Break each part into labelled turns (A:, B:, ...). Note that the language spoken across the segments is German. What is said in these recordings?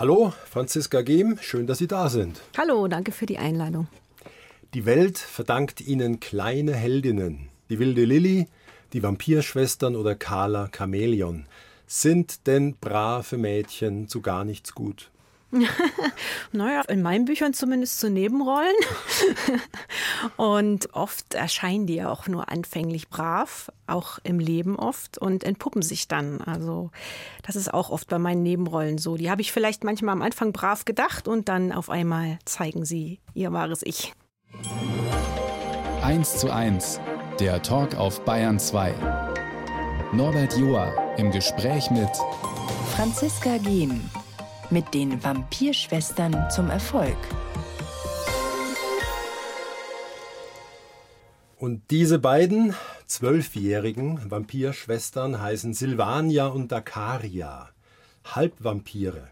A: Hallo, Franziska Gehm, schön, dass Sie da sind.
B: Hallo, danke für die Einladung.
A: Die Welt verdankt Ihnen kleine Heldinnen. Die wilde Lilly, die Vampirschwestern oder Carla Chamäleon. Sind denn brave Mädchen zu gar nichts gut?
B: naja, in meinen Büchern zumindest zu Nebenrollen. und oft erscheinen die ja auch nur anfänglich brav, auch im Leben oft und entpuppen sich dann. Also das ist auch oft bei meinen Nebenrollen so. Die habe ich vielleicht manchmal am Anfang brav gedacht und dann auf einmal zeigen sie ihr wahres Ich.
C: 1 zu 1, der Talk auf Bayern 2. Norbert Joa im Gespräch mit
D: Franziska Gehn mit den Vampirschwestern zum Erfolg.
A: Und diese beiden zwölfjährigen Vampirschwestern heißen Silvania und Dakaria, Halbvampire.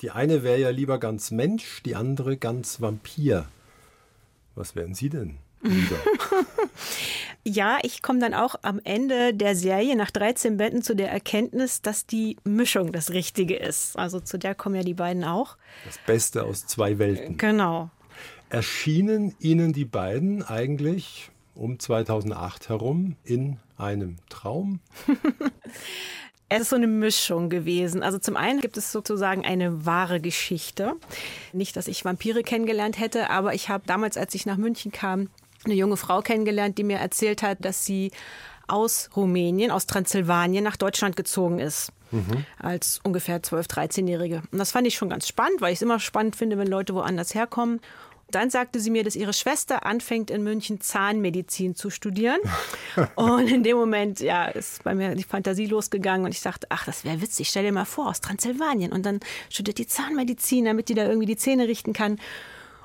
A: Die eine wäre ja lieber ganz Mensch, die andere ganz Vampir. Was wären Sie denn?
B: Ja, ich komme dann auch am Ende der Serie nach 13 Betten zu der Erkenntnis, dass die Mischung das Richtige ist. Also zu der kommen ja die beiden auch.
A: Das Beste aus zwei Welten.
B: Genau.
A: Erschienen Ihnen die beiden eigentlich um 2008 herum in einem Traum?
B: Es ist so eine Mischung gewesen. Also zum einen gibt es sozusagen eine wahre Geschichte. Nicht, dass ich Vampire kennengelernt hätte, aber ich habe damals, als ich nach München kam, eine junge Frau kennengelernt, die mir erzählt hat, dass sie aus Rumänien, aus Transsilvanien nach Deutschland gezogen ist. Mhm. Als ungefähr 12-, 13-Jährige. Und das fand ich schon ganz spannend, weil ich es immer spannend finde, wenn Leute woanders herkommen. Dann sagte sie mir, dass ihre Schwester anfängt in München Zahnmedizin zu studieren. und in dem Moment, ja, ist bei mir die Fantasie losgegangen und ich dachte, ach, das wäre witzig. Stell dir mal vor, aus Transsilvanien. Und dann studiert die Zahnmedizin, damit die da irgendwie die Zähne richten kann.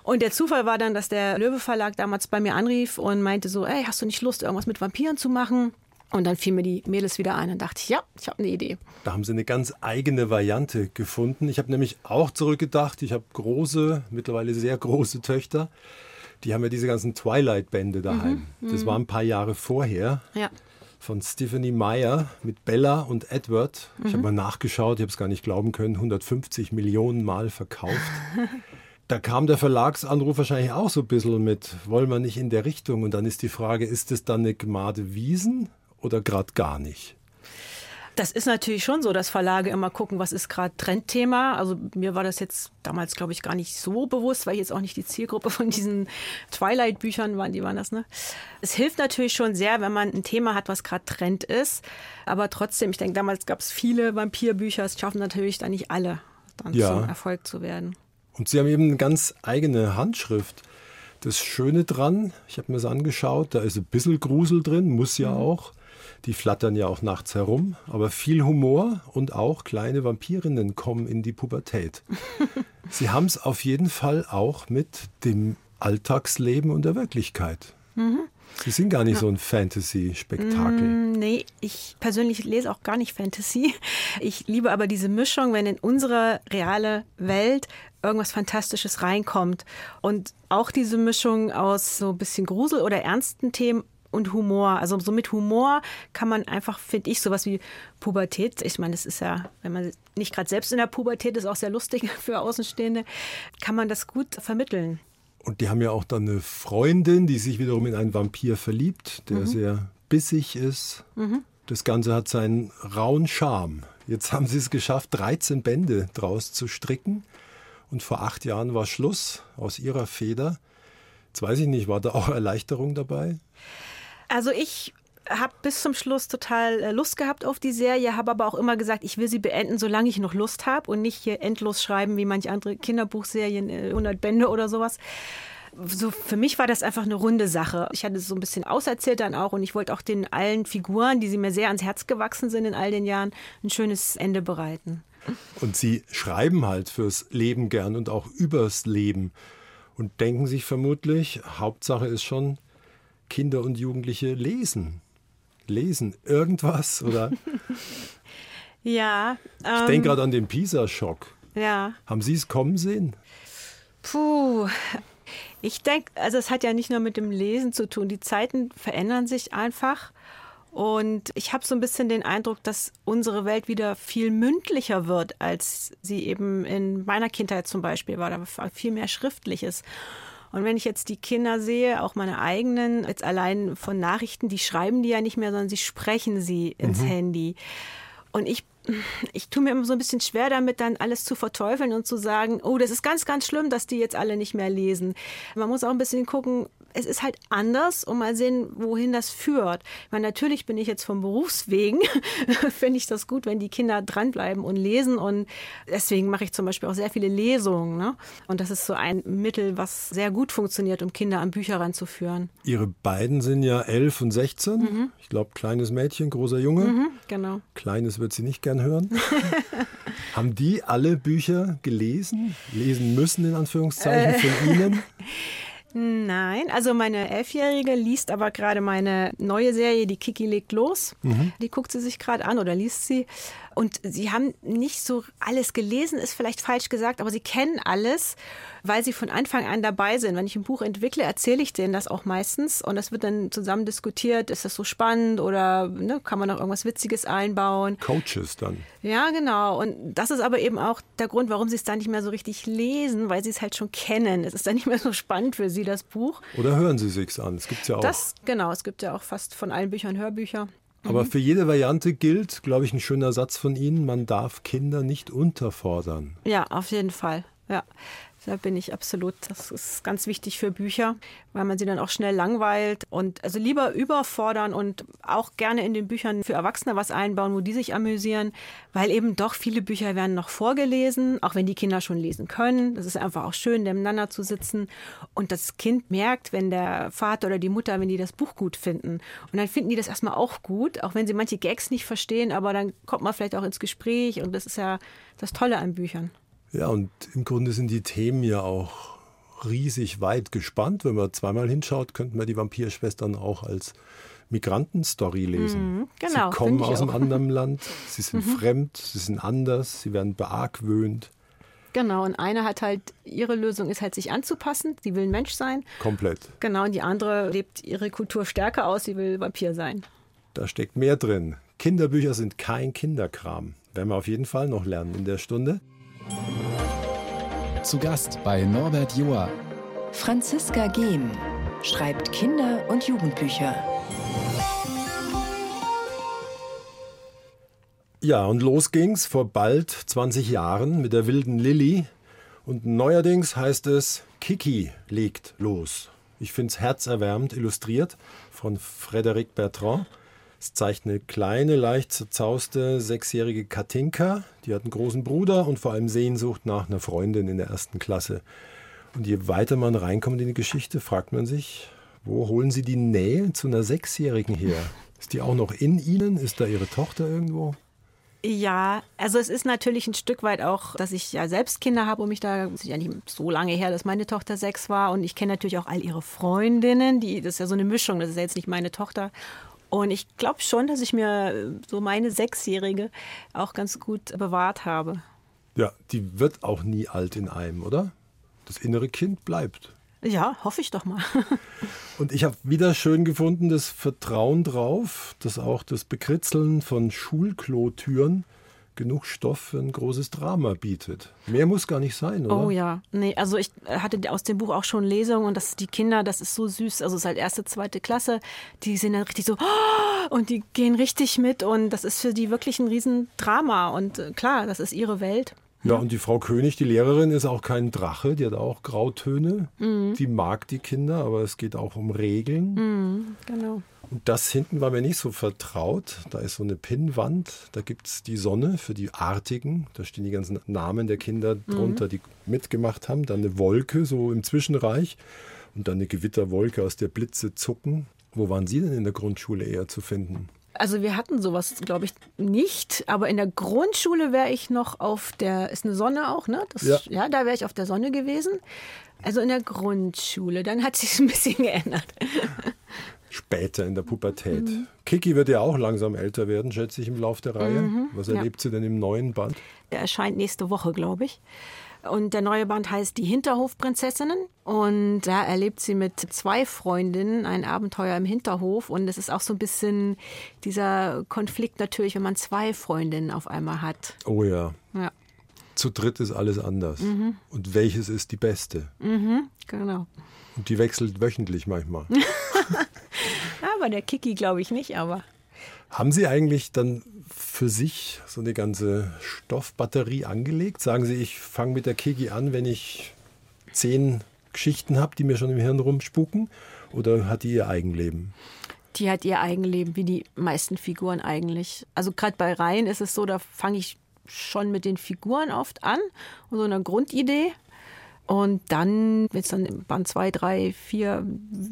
B: Und der Zufall war dann, dass der Löwe Verlag damals bei mir anrief und meinte so, ey, hast du nicht Lust, irgendwas mit Vampiren zu machen? Und dann fiel mir die Mädels wieder ein und dachte ich, ja, ich habe eine Idee.
A: Da haben sie eine ganz eigene Variante gefunden. Ich habe nämlich auch zurückgedacht, ich habe große, mittlerweile sehr große Töchter. Die haben ja diese ganzen Twilight-Bände daheim. Mhm, das mhm. war ein paar Jahre vorher.
B: Ja.
A: Von Stephanie Meyer mit Bella und Edward. Ich habe mhm. mal nachgeschaut, ich habe es gar nicht glauben können, 150 Millionen Mal verkauft. da kam der Verlagsanruf wahrscheinlich auch so ein bisschen mit, wollen wir nicht in der Richtung? Und dann ist die Frage, ist es dann eine Gmade Wiesen oder gerade gar nicht?
B: Das ist natürlich schon so, dass Verlage immer gucken, was ist gerade Trendthema. Also mir war das jetzt damals, glaube ich, gar nicht so bewusst, weil ich jetzt auch nicht die Zielgruppe von diesen Twilight-Büchern waren, die waren das, ne? Es hilft natürlich schon sehr, wenn man ein Thema hat, was gerade Trend ist. Aber trotzdem, ich denke, damals gab es viele Vampirbücher, es schaffen natürlich dann nicht alle, dann ja. zum Erfolg zu werden.
A: Und sie haben eben eine ganz eigene Handschrift. Das Schöne dran, ich habe mir das angeschaut, da ist ein bisschen Grusel drin, muss ja mhm. auch. Die flattern ja auch nachts herum, aber viel Humor und auch kleine Vampirinnen kommen in die Pubertät. Sie haben es auf jeden Fall auch mit dem Alltagsleben und der Wirklichkeit. Mhm. Sie sind gar nicht ja. so ein Fantasy-Spektakel. Mm,
B: nee, ich persönlich lese auch gar nicht Fantasy. Ich liebe aber diese Mischung, wenn in unsere reale Welt irgendwas Fantastisches reinkommt. Und auch diese Mischung aus so ein bisschen Grusel oder ernsten Themen und Humor. Also so mit Humor kann man einfach, finde ich, sowas wie Pubertät. Ich meine, das ist ja, wenn man nicht gerade selbst in der Pubertät ist, auch sehr lustig für Außenstehende, kann man das gut vermitteln.
A: Und die haben ja auch dann eine Freundin, die sich wiederum in einen Vampir verliebt, der mhm. sehr bissig ist. Mhm. Das Ganze hat seinen rauen Charme. Jetzt haben sie es geschafft, 13 Bände draus zu stricken. Und vor acht Jahren war Schluss aus ihrer Feder. Jetzt weiß ich nicht, war da auch Erleichterung dabei?
B: Also ich habe bis zum Schluss total äh, Lust gehabt auf die Serie, habe aber auch immer gesagt, ich will sie beenden, solange ich noch Lust habe und nicht hier endlos schreiben wie manche andere Kinderbuchserien, 100 äh, Bände oder sowas. So für mich war das einfach eine runde Sache. Ich hatte es so ein bisschen auserzählt dann auch und ich wollte auch den allen Figuren, die sie mir sehr ans Herz gewachsen sind in all den Jahren, ein schönes Ende bereiten.
A: Und Sie schreiben halt fürs Leben gern und auch übers Leben und denken sich vermutlich, Hauptsache ist schon, Kinder und Jugendliche lesen lesen? Irgendwas? Oder?
B: ja.
A: Ähm, ich denke gerade an den PISA-Schock.
B: Ja.
A: Haben Sie es kommen sehen?
B: Puh. Ich denke, also es hat ja nicht nur mit dem Lesen zu tun. Die Zeiten verändern sich einfach. Und ich habe so ein bisschen den Eindruck, dass unsere Welt wieder viel mündlicher wird, als sie eben in meiner Kindheit zum Beispiel war. Da war viel mehr Schriftliches. Und wenn ich jetzt die Kinder sehe, auch meine eigenen, jetzt allein von Nachrichten, die schreiben die ja nicht mehr, sondern sie sprechen sie ins mhm. Handy. Und ich ich tue mir immer so ein bisschen schwer damit, dann alles zu verteufeln und zu sagen, oh, das ist ganz, ganz schlimm, dass die jetzt alle nicht mehr lesen. Man muss auch ein bisschen gucken, es ist halt anders und mal sehen, wohin das führt. Ich meine, natürlich bin ich jetzt vom Berufswegen, finde ich das gut, wenn die Kinder dranbleiben und lesen und deswegen mache ich zum Beispiel auch sehr viele Lesungen. Ne? Und das ist so ein Mittel, was sehr gut funktioniert, um Kinder an Bücher ranzuführen.
A: Ihre beiden sind ja elf und 16. Mhm. Ich glaube, kleines Mädchen, großer Junge. Mhm,
B: genau.
A: Kleines wird sie nicht gern hören. Haben die alle Bücher gelesen, lesen müssen, in Anführungszeichen, äh. von Ihnen?
B: Nein, also meine Elfjährige liest aber gerade meine neue Serie, die Kiki legt los. Mhm. Die guckt sie sich gerade an oder liest sie. Und sie haben nicht so alles gelesen, ist vielleicht falsch gesagt, aber sie kennen alles, weil sie von Anfang an dabei sind. Wenn ich ein Buch entwickle, erzähle ich denen das auch meistens und das wird dann zusammen diskutiert. Ist das so spannend oder ne, kann man noch irgendwas Witziges einbauen?
A: Coaches dann.
B: Ja, genau. Und das ist aber eben auch der Grund, warum sie es dann nicht mehr so richtig lesen, weil sie es halt schon kennen. Es ist dann nicht mehr so spannend für sie, das Buch.
A: Oder hören sie sich's an? Es gibt ja auch.
B: Das, genau, es gibt ja auch fast von allen Büchern Hörbücher.
A: Aber mhm. für jede Variante gilt, glaube ich, ein schöner Satz von Ihnen, man darf Kinder nicht unterfordern.
B: Ja, auf jeden Fall. Ja. Da bin ich absolut, das ist ganz wichtig für Bücher, weil man sie dann auch schnell langweilt und also lieber überfordern und auch gerne in den Büchern für Erwachsene was einbauen, wo die sich amüsieren, weil eben doch viele Bücher werden noch vorgelesen, auch wenn die Kinder schon lesen können. Das ist einfach auch schön, nebeneinander zu sitzen und das Kind merkt, wenn der Vater oder die Mutter, wenn die das Buch gut finden und dann finden die das erstmal auch gut, auch wenn sie manche Gags nicht verstehen, aber dann kommt man vielleicht auch ins Gespräch und das ist ja das Tolle an Büchern.
A: Ja, und im Grunde sind die Themen ja auch riesig weit gespannt. Wenn man zweimal hinschaut, könnten wir die Vampirschwestern auch als Migrantenstory lesen.
B: Mhm, genau,
A: sie kommen aus einem anderen Land, sie sind mhm. fremd, sie sind anders, sie werden beargwöhnt.
B: Genau, und eine hat halt, ihre Lösung ist halt, sich anzupassen. Sie will ein Mensch sein.
A: Komplett.
B: Genau, und die andere lebt ihre Kultur stärker aus, sie will Vampir sein.
A: Da steckt mehr drin. Kinderbücher sind kein Kinderkram. Werden wir auf jeden Fall noch lernen in der Stunde.
C: Zu Gast bei Norbert Joa.
D: Franziska Gehm schreibt Kinder- und Jugendbücher.
A: Ja, und los ging's vor bald 20 Jahren mit der wilden Lilly. Und neuerdings heißt es, Kiki legt los. Ich finde es herzerwärmend illustriert von Frédéric Bertrand. Es zeigt eine kleine, leicht zerzauste sechsjährige Katinka. Die hat einen großen Bruder und vor allem Sehnsucht nach einer Freundin in der ersten Klasse. Und je weiter man reinkommt in die Geschichte, fragt man sich, wo holen sie die Nähe zu einer Sechsjährigen her? Ist die auch noch in ihnen? Ist da ihre Tochter irgendwo?
B: Ja, also es ist natürlich ein Stück weit auch, dass ich ja selbst Kinder habe und mich da, es ist ja nicht so lange her, dass meine Tochter sechs war und ich kenne natürlich auch all ihre Freundinnen, die, das ist ja so eine Mischung, das ist ja jetzt nicht meine Tochter und ich glaube schon, dass ich mir äh, so meine Sechsjährige auch ganz gut bewahrt habe.
A: Ja, die wird auch nie alt in einem, oder? Das innere Kind bleibt.
B: Ja, hoffe ich doch mal.
A: Und ich habe wieder schön gefunden, das Vertrauen drauf, dass auch das Bekritzeln von Schulklotüren genug Stoff für ein großes Drama bietet. Mehr muss gar nicht sein, oder?
B: Oh ja, nee, also ich hatte aus dem Buch auch schon Lesungen und das die Kinder, das ist so süß, also es ist halt erste, zweite Klasse, die sind dann richtig so und die gehen richtig mit und das ist für die wirklich ein Riesendrama und äh, klar, das ist ihre Welt.
A: Ja, und die Frau König, die Lehrerin, ist auch kein Drache, die hat auch Grautöne. Mhm. Die mag die Kinder, aber es geht auch um Regeln.
B: Mhm, genau.
A: Und das hinten war mir nicht so vertraut. Da ist so eine Pinnwand, da gibt es die Sonne für die Artigen. Da stehen die ganzen Namen der Kinder drunter, mhm. die mitgemacht haben. Dann eine Wolke, so im Zwischenreich. Und dann eine Gewitterwolke, aus der Blitze zucken. Wo waren Sie denn in der Grundschule eher zu finden?
B: Also wir hatten sowas, glaube ich, nicht. Aber in der Grundschule wäre ich noch auf der, ist eine Sonne auch, ne? Das, ja. ja, da wäre ich auf der Sonne gewesen. Also in der Grundschule. Dann hat sich ein bisschen geändert
A: später in der Pubertät. Mhm. Kiki wird ja auch langsam älter werden, schätze ich, im Laufe der Reihe. Mhm, Was erlebt ja. sie denn im neuen Band?
B: Der erscheint nächste Woche, glaube ich. Und der neue Band heißt Die Hinterhofprinzessinnen. Und da erlebt sie mit zwei Freundinnen ein Abenteuer im Hinterhof. Und es ist auch so ein bisschen dieser Konflikt natürlich, wenn man zwei Freundinnen auf einmal hat.
A: Oh ja.
B: Ja,
A: Zu dritt ist alles anders. Und welches ist die beste?
B: genau.
A: Und die wechselt wöchentlich manchmal.
B: Aber der Kiki glaube ich nicht, aber.
A: Haben Sie eigentlich dann für sich so eine ganze Stoffbatterie angelegt? Sagen Sie, ich fange mit der Kiki an, wenn ich zehn Geschichten habe, die mir schon im Hirn rumspuken? Oder hat die ihr Eigenleben?
B: Die hat ihr Eigenleben, wie die meisten Figuren eigentlich. Also gerade bei Reihen ist es so, da fange ich schon mit den Figuren oft an und so einer Grundidee. Und dann, wenn es dann Band 2, 3, 4,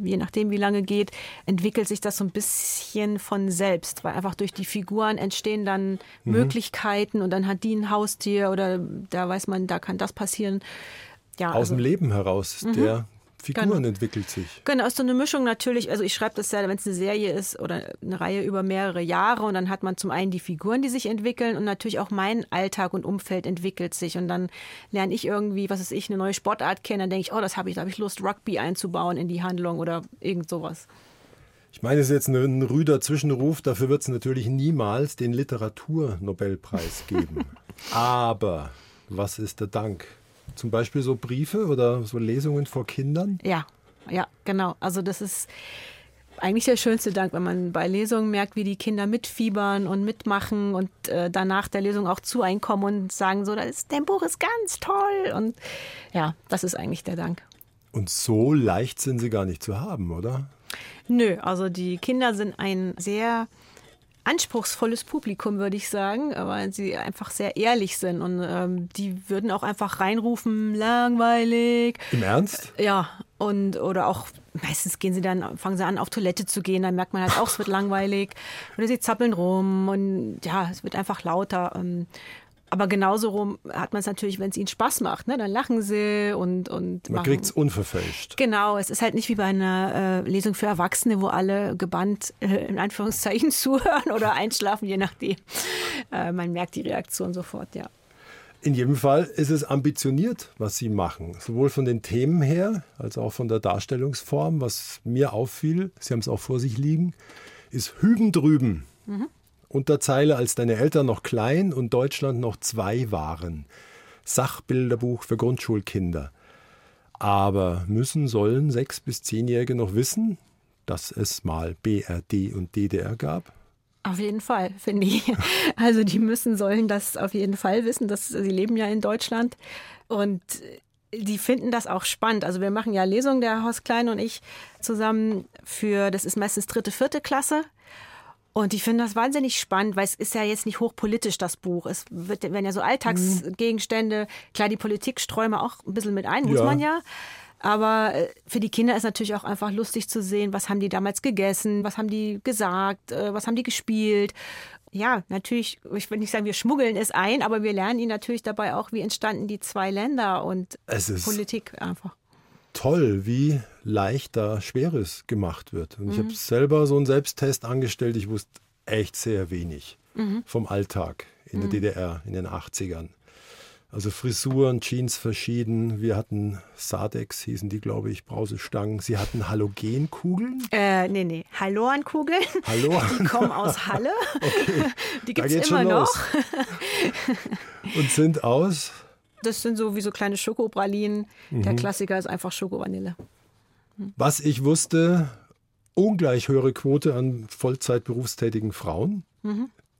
B: je nachdem wie lange geht, entwickelt sich das so ein bisschen von selbst, weil einfach durch die Figuren entstehen dann Möglichkeiten und dann hat die ein Haustier oder da weiß man, da kann das passieren. Ja,
A: Aus
B: also-
A: dem Leben heraus, der Figuren
B: Genau.
A: entwickelt sich.
B: Genau, ist so eine Mischung natürlich. Also ich schreibe das ja, wenn es eine Serie ist oder eine Reihe über mehrere Jahre und dann hat man zum einen die Figuren, die sich entwickeln und natürlich auch mein Alltag und Umfeld entwickelt sich und dann lerne ich irgendwie, was weiß ich, eine neue Sportart kennen, dann denke ich, oh, das habe ich, da habe ich Lust, Rugby einzubauen in die Handlung oder irgend sowas.
A: Ich meine, es ist jetzt ein rüder Zwischenruf, dafür wird es natürlich niemals den Literaturnobelpreis geben. Aber was ist der Dank? Zum Beispiel so Briefe oder so Lesungen vor Kindern?
B: Ja, ja, genau. Also das ist eigentlich der schönste Dank, wenn man bei Lesungen merkt, wie die Kinder mitfiebern und mitmachen und äh, danach der Lesung auch zu einkommen und sagen so, das ist, dein Buch ist ganz toll. Und ja, das ist eigentlich der Dank.
A: Und so leicht sind sie gar nicht zu haben, oder?
B: Nö, also die Kinder sind ein sehr anspruchsvolles Publikum, würde ich sagen, weil sie einfach sehr ehrlich sind und ähm, die würden auch einfach reinrufen, langweilig.
A: Im Ernst?
B: Ja, und oder auch meistens gehen sie dann, fangen sie an, auf Toilette zu gehen, dann merkt man halt auch, es wird langweilig. Oder sie zappeln rum und ja, es wird einfach lauter. ähm, Aber genauso rum hat man es natürlich, wenn es ihnen Spaß macht, ne? Dann lachen sie und, und
A: Man kriegt es unverfälscht.
B: Genau, es ist halt nicht wie bei einer äh, Lesung für Erwachsene, wo alle gebannt äh, in Anführungszeichen zuhören oder einschlafen, je nachdem. Äh, man merkt die Reaktion sofort, ja.
A: In jedem Fall ist es ambitioniert, was sie machen. Sowohl von den Themen her, als auch von der Darstellungsform. Was mir auffiel, Sie haben es auch vor sich liegen, ist Hüben drüben. Unterzeile, als deine Eltern noch klein und Deutschland noch zwei waren. Sachbilderbuch für Grundschulkinder. Aber müssen, sollen sechs- bis zehnjährige noch wissen, dass es mal BRD und DDR gab?
B: Auf jeden Fall, finde ich. Also die müssen, sollen das auf jeden Fall wissen, dass sie leben ja in Deutschland und die finden das auch spannend. Also wir machen ja Lesungen, der Horst Klein und ich zusammen für, das ist meistens dritte, vierte Klasse. Und die finden das wahnsinnig spannend, weil es ist ja jetzt nicht hochpolitisch, das Buch. Es wird, werden ja so Alltagsgegenstände, klar, die Politik wir auch ein bisschen mit ein, muss
A: Ja.
B: man ja. Aber äh, für die Kinder ist natürlich auch einfach lustig zu sehen, was haben die damals gegessen, was haben die gesagt, äh, was haben die gespielt. Ja, natürlich, ich will nicht sagen, wir schmuggeln es ein, aber wir lernen ihnen natürlich dabei auch, wie entstanden die zwei Länder und
A: Es ist
B: Politik einfach.
A: Toll, wie leicht da Schweres gemacht wird. Und ich habe selber so einen Selbsttest angestellt. Ich wusste echt sehr wenig vom Alltag in der DDR in den 80ern. Also Frisuren, Jeans verschieden. Wir hatten Sadex, hießen die, glaube ich, Brausestangen. Sie hatten Halogenkugeln.
B: Äh, nee, nee, Halloan-Kugeln.
A: Hallo.
B: Die kommen aus Halle. Die
A: Da
B: gibt es immer noch.
A: Und sind aus
B: Das sind so wie so kleine Schokopralinen. Der
A: Mhm.
B: Klassiker ist einfach Schoko-Vanille.
A: Was ich wusste, ungleich höhere Quote an Vollzeit berufstätigen Frauen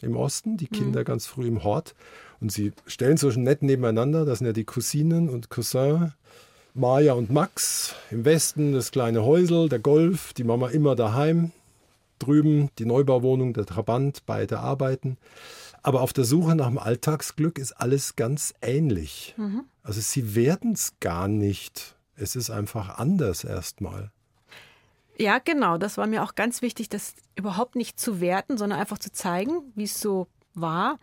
A: im Osten, die Kinder ganz früh im Hort. Und sie stellen so nett nebeneinander, das sind ja die Cousinen und Cousin, Maja und Max. Im Westen das kleine Häusel, der Golf, die Mama immer daheim. Drüben die Neubauwohnung, der Trabant, beide arbeiten. Aber auf der Suche nach dem Alltagsglück ist alles ganz ähnlich. Also sie werden es gar nicht. Es ist einfach anders erstmal.
B: Ja, genau. Das war mir auch ganz wichtig, das überhaupt nicht zu werten, sondern einfach zu zeigen, wie es so war.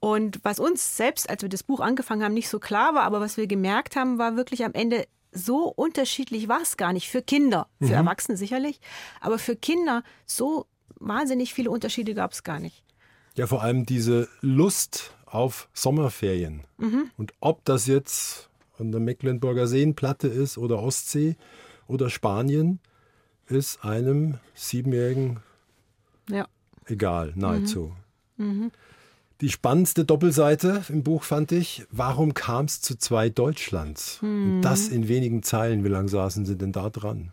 B: Und was uns selbst, als wir das Buch angefangen haben, nicht so klar war, aber was wir gemerkt haben, war wirklich am Ende, so unterschiedlich war es gar nicht. Für Kinder, für Erwachsene sicherlich, aber für Kinder so wahnsinnig viele Unterschiede gab es gar nicht.
A: Ja, vor allem diese Lust auf Sommerferien. Und ob das jetzt an der Mecklenburger Seenplatte ist oder Ostsee oder Spanien, ist einem Siebenjährigen
B: Ja.
A: egal, nahezu. Die spannendste Doppelseite im Buch fand ich, warum kam es zu zwei Deutschlands? Und das in wenigen Zeilen. Wie lange saßen Sie denn da dran?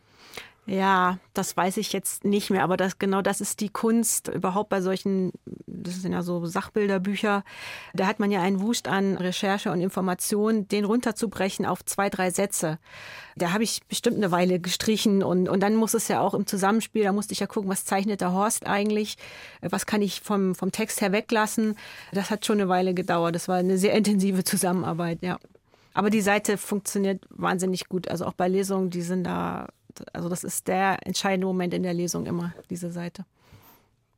B: Ja, das weiß ich jetzt nicht mehr, aber das, genau das ist die Kunst überhaupt bei solchen, das sind ja so Sachbilderbücher, da hat man ja einen Wust an Recherche und Information, den runterzubrechen auf zwei, drei Sätze. Da habe ich bestimmt eine Weile gestrichen und, und dann muss es ja auch im Zusammenspiel, da musste ich ja gucken, was zeichnet der Horst eigentlich, was kann ich vom, vom Text her weglassen. Das hat schon eine Weile gedauert, das war eine sehr intensive Zusammenarbeit, ja. Aber die Seite funktioniert wahnsinnig gut. Also auch bei Lesungen, die sind da, also das ist der entscheidende Moment in der Lesung immer, diese Seite.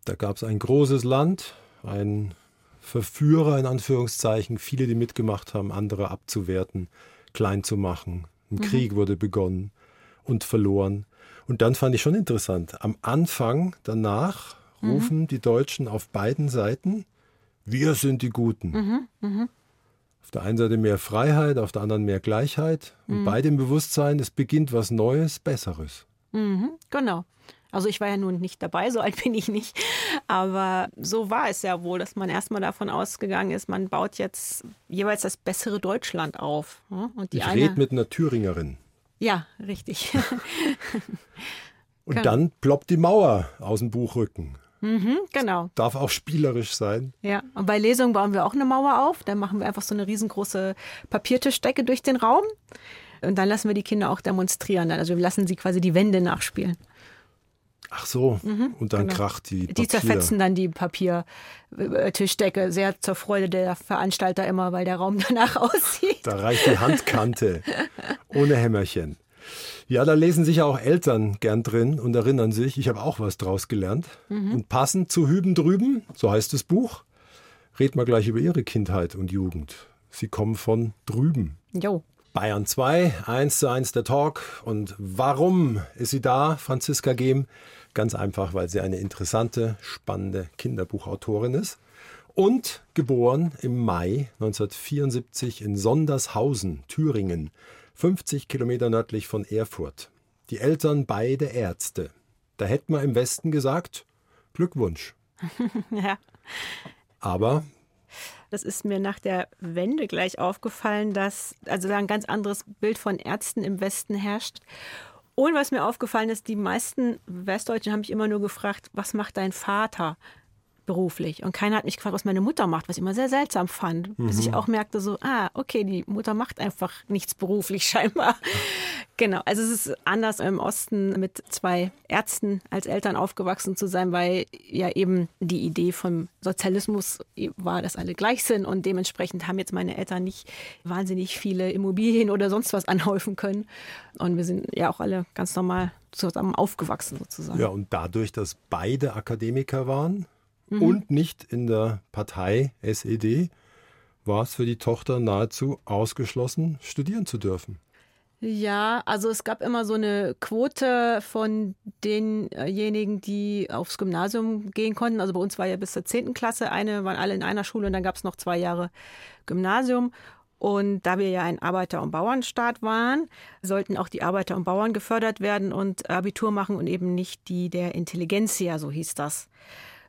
A: Da gab es ein großes Land, ein Verführer in Anführungszeichen, viele, die mitgemacht haben, andere abzuwerten, klein zu machen. Ein Krieg wurde begonnen und verloren. Und dann fand ich schon interessant. Am Anfang, danach rufen die Deutschen auf beiden Seiten, wir sind die Guten. Auf der einen Seite mehr Freiheit, auf der anderen mehr Gleichheit. Und beide im Bewusstsein, es beginnt was Neues, Besseres.
B: Mhm, genau. Also ich war ja nun nicht dabei, so alt bin ich nicht. Aber so war es ja wohl, dass man erstmal davon ausgegangen ist, man baut jetzt jeweils das bessere Deutschland auf. ja? Und die
A: ich
B: eine,
A: rede mit einer Thüringerin.
B: ja, richtig.
A: Und
B: Genau.
A: dann ploppt die Mauer aus dem Buchrücken.
B: Mhm, genau.
A: Darf auch spielerisch sein.
B: Ja, und bei Lesungen bauen wir auch eine Mauer auf. Dann machen wir einfach so eine riesengroße Papiertischdecke durch den Raum. Und dann lassen wir die Kinder auch demonstrieren. Also wir lassen sie quasi die Wände nachspielen.
A: Ach so, und dann
B: genau.
A: kracht die
B: Die
A: Papier.
B: zerfetzen dann die Papiertischdecke. Sehr zur Freude der Veranstalter immer, weil der Raum danach aussieht.
A: Da reicht die Handkante ohne Hämmerchen. Ja, da lesen sich auch Eltern gern drin und erinnern sich, ich habe auch was draus gelernt. Und passend zu Hüben drüben, so heißt das Buch, reden wir gleich über ihre Kindheit und Jugend. Sie kommen von drüben.
B: Jo.
A: Bayern 2, 1 zu 1 der Talk. Und warum ist sie da, Franziska Gehm? Ganz einfach, weil sie eine interessante, spannende Kinderbuchautorin ist. Und geboren im Mai 1974 in Sondershausen, Thüringen, 50 Kilometer nördlich von Erfurt. Die Eltern beide Ärzte. Da hätten wir im Westen gesagt, Glückwunsch.
B: Ja.
A: Aber
B: Das ist mir nach der Wende gleich aufgefallen, dass also da ein ganz anderes Bild von Ärzten im Westen herrscht. Und was mir aufgefallen ist, die meisten Westdeutschen haben mich immer nur gefragt, was macht dein Vater beruflich? Und keiner hat mich gefragt, was meine Mutter macht, was ich immer sehr seltsam fand. Bis ich auch merkte so, ah, okay, die Mutter macht einfach nichts beruflich scheinbar. Genau, also es ist anders im Osten mit zwei Ärzten als Eltern aufgewachsen zu sein, weil ja eben die Idee vom Sozialismus war, dass alle gleich sind und dementsprechend haben jetzt meine Eltern nicht wahnsinnig viele Immobilien oder sonst was anhäufen können. Und wir sind ja auch alle ganz normal zusammen aufgewachsen sozusagen.
A: Ja, und dadurch, dass beide Akademiker waren und nicht in der Partei SED, war es für die Tochter nahezu ausgeschlossen, studieren zu dürfen.
B: Ja, also es gab immer so eine Quote von denjenigen, die aufs Gymnasium gehen konnten. Also bei uns war ja bis zur 10. Klasse eine, waren alle in einer Schule und dann gab es noch zwei Jahre Gymnasium. Und da wir ja ein Arbeiter- und Bauernstaat waren, sollten auch die Arbeiter und Bauern gefördert werden und Abitur machen und eben nicht die der Intelligenzia, so hieß das.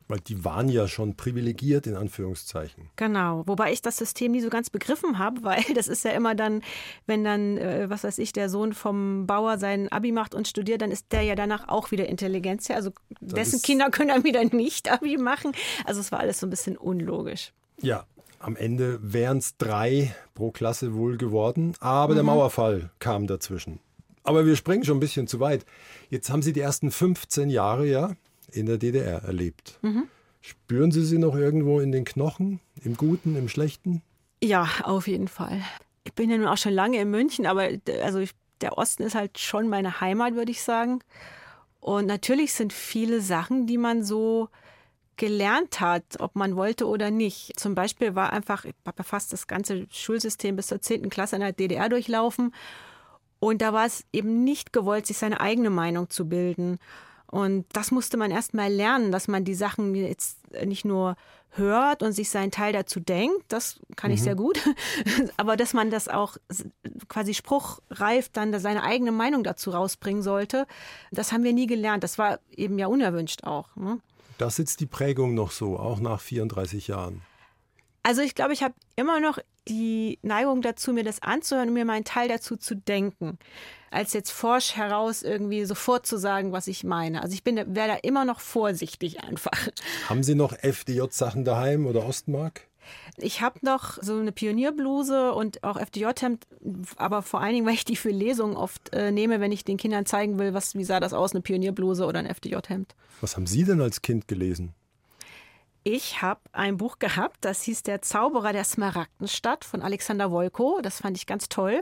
A: Weil die waren ja schon privilegiert, in Anführungszeichen.
B: Genau, wobei ich das System nie so ganz begriffen habe, weil das ist ja immer dann, wenn dann, äh, was weiß ich, der Sohn vom Bauer sein Abi macht und studiert, dann ist der ja danach auch wieder Intelligenz. Also dessen Kinder können dann wieder nicht Abi machen. Also es war alles so ein bisschen unlogisch.
A: Ja, am Ende wären es drei pro Klasse wohl geworden, aber der Mauerfall kam dazwischen. Aber wir springen schon ein bisschen zu weit. Jetzt haben Sie die ersten 15 Jahre ja in der DDR erlebt. Spüren Sie sie noch irgendwo in den Knochen, im Guten, im Schlechten?
B: Ja, auf jeden Fall. Ich bin ja nun auch schon lange in München, aber also ich, der Osten ist halt schon meine Heimat, würde ich sagen. Und natürlich sind viele Sachen, die man so gelernt hat, ob man wollte oder nicht. Zum Beispiel war einfach, ich habe fast das ganze Schulsystem bis zur 10. Klasse in der DDR durchlaufen. Und da war es eben nicht gewollt, sich seine eigene Meinung zu bilden. Und das musste man erst mal lernen, dass man die Sachen jetzt nicht nur hört und sich seinen Teil dazu denkt, das kann ich sehr gut, aber dass man das auch quasi spruchreif dann seine eigene Meinung dazu rausbringen sollte, das haben wir nie gelernt. Das war eben ja unerwünscht auch. Ne?
A: Da sitzt die Prägung noch so, auch nach 34 Jahren.
B: Also ich glaube, ich habe immer noch die Neigung dazu, mir das anzuhören und mir meinen Teil dazu zu denken, als jetzt forsch heraus irgendwie sofort zu sagen, was ich meine. Also ich bin, wäre da immer noch vorsichtig einfach.
A: Haben Sie noch FDJ-Sachen daheim oder Ostmark?
B: Ich habe noch so eine Pionierbluse und auch FDJ-Hemd, aber vor allen Dingen, weil ich die für Lesungen oft äh, nehme, wenn ich den Kindern zeigen will, was, wie sah das aus, eine Pionierbluse oder ein FDJ-Hemd.
A: Was haben Sie denn als Kind gelesen?
B: Ich habe ein Buch gehabt, das hieß Der Zauberer der Smaragdenstadt von Alexander Wolko. Das fand ich ganz toll.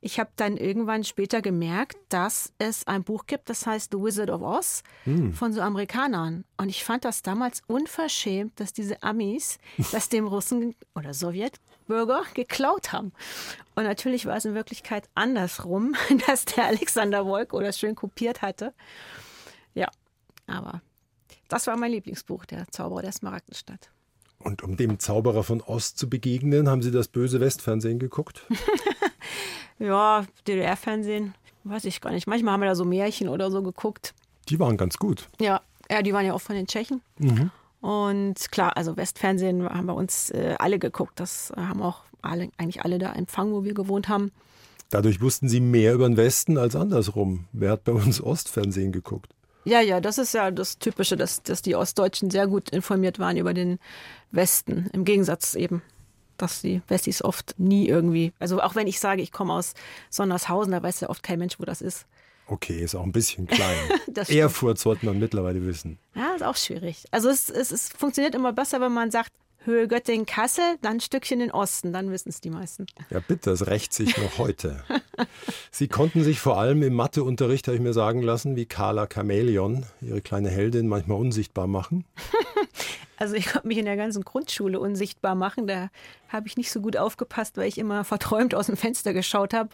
B: Ich habe dann irgendwann später gemerkt, dass es ein Buch gibt, das heißt The Wizard of Oz hm. von so Amerikanern. Und ich fand das damals unverschämt, dass diese Amis das dem Russen oder Sowjetbürger geklaut haben. Und natürlich war es in Wirklichkeit andersrum, dass der Alexander Wolko das schön kopiert hatte. Ja, aber das war mein Lieblingsbuch, Der Zauberer der Smaragdenstadt.
A: Und um dem Zauberer von Ost zu begegnen, haben Sie das böse Westfernsehen geguckt?
B: ja, DDR-Fernsehen, weiß ich gar nicht. Manchmal haben wir da so Märchen oder so geguckt.
A: Die waren ganz gut.
B: Ja, ja die waren ja auch von den Tschechen. Mhm. Und klar, also Westfernsehen haben bei uns äh, alle geguckt. Das haben auch alle, eigentlich alle da empfangen, wo wir gewohnt haben.
A: Dadurch wussten Sie mehr über den Westen als andersrum. Wer hat bei uns Ostfernsehen geguckt?
B: Ja, ja, das ist ja das Typische, dass, dass die Ostdeutschen sehr gut informiert waren über den Westen. Im Gegensatz eben, dass die Westis oft nie irgendwie, also auch wenn ich sage, ich komme aus Sondershausen, da weiß ja oft kein Mensch, wo das ist.
A: Okay, ist auch ein bisschen klein. Erfurt sollte man mittlerweile wissen.
B: Ja, ist auch schwierig. Also es, es, es funktioniert immer besser, wenn man sagt, Höhe Göttingen Kassel, dann ein Stückchen in den Osten, dann wissen es die meisten.
A: Ja, bitte, das rächt sich noch heute. Sie konnten sich vor allem im Matheunterricht, habe ich mir sagen lassen, wie Carla Chameleon, ihre kleine Heldin, manchmal unsichtbar machen.
B: Also ich konnte mich in der ganzen Grundschule unsichtbar machen. Da habe ich nicht so gut aufgepasst, weil ich immer verträumt aus dem Fenster geschaut habe,